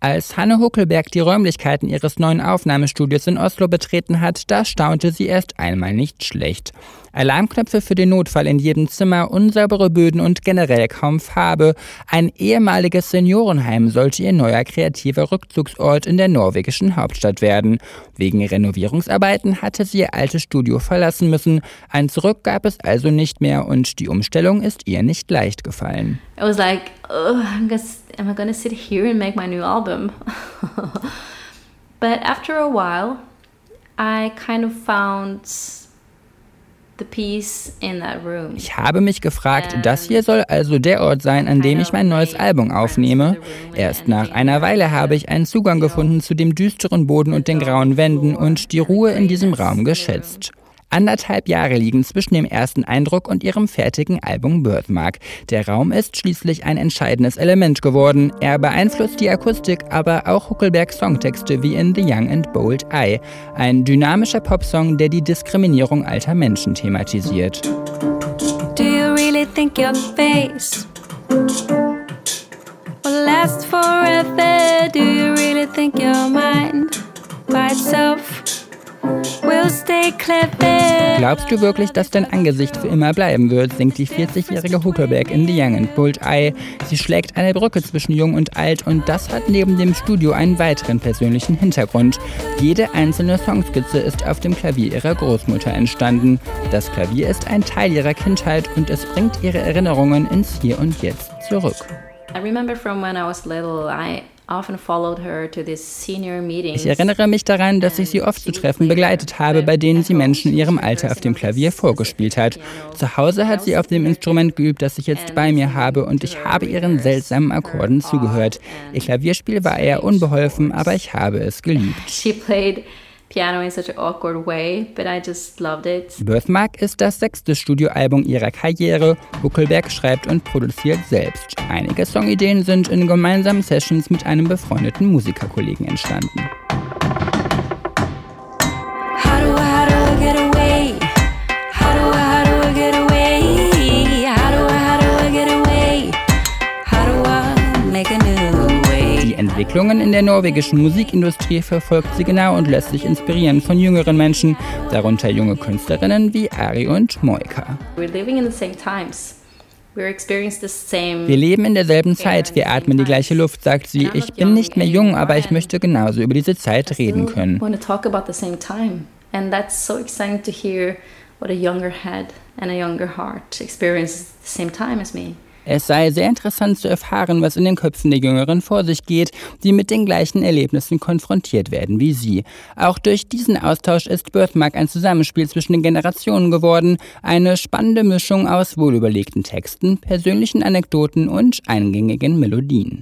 Als Hanne Huckelberg die Räumlichkeiten ihres neuen Aufnahmestudios in Oslo betreten hat, da staunte sie erst einmal nicht schlecht. Alarmknöpfe für den Notfall in jedem Zimmer, unsaubere Böden und generell kaum Farbe. Ein ehemaliges Seniorenheim sollte ihr neuer kreativer Rückzugsort in der norwegischen Hauptstadt werden. Wegen Renovierungsarbeiten hatte sie ihr altes Studio verlassen müssen. Ein Zurück gab es also nicht mehr und die Umstellung ist ihr nicht leicht gefallen. It was like, oh, I'm just am I to sit here and make my new album? but after a while, I kind of found ich habe mich gefragt, das hier soll also der Ort sein, an dem ich mein neues Album aufnehme. Erst nach einer Weile habe ich einen Zugang gefunden zu dem düsteren Boden und den grauen Wänden und die Ruhe in diesem Raum geschätzt. Anderthalb Jahre liegen zwischen dem ersten Eindruck und ihrem fertigen Album Birthmark. Der Raum ist schließlich ein entscheidendes Element geworden. Er beeinflusst die Akustik, aber auch Huckelbergs Songtexte wie in The Young and Bold Eye. Ein dynamischer Popsong, der die Diskriminierung alter Menschen thematisiert. Do you really think your face will last forever? Do you really think your mind by itself Glaubst du wirklich, dass dein Angesicht für immer bleiben wird, singt die 40-jährige Huckelberg in The Young and Bold Eye. Sie schlägt eine Brücke zwischen Jung und Alt und das hat neben dem Studio einen weiteren persönlichen Hintergrund. Jede einzelne Songskizze ist auf dem Klavier ihrer Großmutter entstanden. Das Klavier ist ein Teil ihrer Kindheit und es bringt ihre Erinnerungen ins Hier und Jetzt zurück. I remember from when I was little, I ich erinnere mich daran, dass ich sie oft zu Treffen begleitet habe, bei denen sie Menschen in ihrem Alter auf dem Klavier vorgespielt hat. Zu Hause hat sie auf dem Instrument geübt, das ich jetzt bei mir habe, und ich habe ihren seltsamen Akkorden zugehört. Ihr Klavierspiel war eher unbeholfen, aber ich habe es geliebt. Piano in such an awkward way, but I just loved it. Birthmark ist das sechste Studioalbum ihrer Karriere. Buckelberg schreibt und produziert selbst. Einige Songideen sind in gemeinsamen Sessions mit einem befreundeten Musikerkollegen entstanden. Entwicklungen in der norwegischen Musikindustrie verfolgt sie genau und lässt sich inspirieren von jüngeren Menschen, darunter junge Künstlerinnen wie Ari und Moika. Wir leben in derselben Zeit, wir atmen die gleiche Luft, sagt sie. Ich bin nicht mehr jung, aber ich möchte genauso über diese Zeit reden können. what a younger head and a younger heart experience at the same time as me. Es sei sehr interessant zu erfahren, was in den Köpfen der Jüngeren vor sich geht, die mit den gleichen Erlebnissen konfrontiert werden wie sie. Auch durch diesen Austausch ist Birthmark ein Zusammenspiel zwischen den Generationen geworden, eine spannende Mischung aus wohlüberlegten Texten, persönlichen Anekdoten und eingängigen Melodien.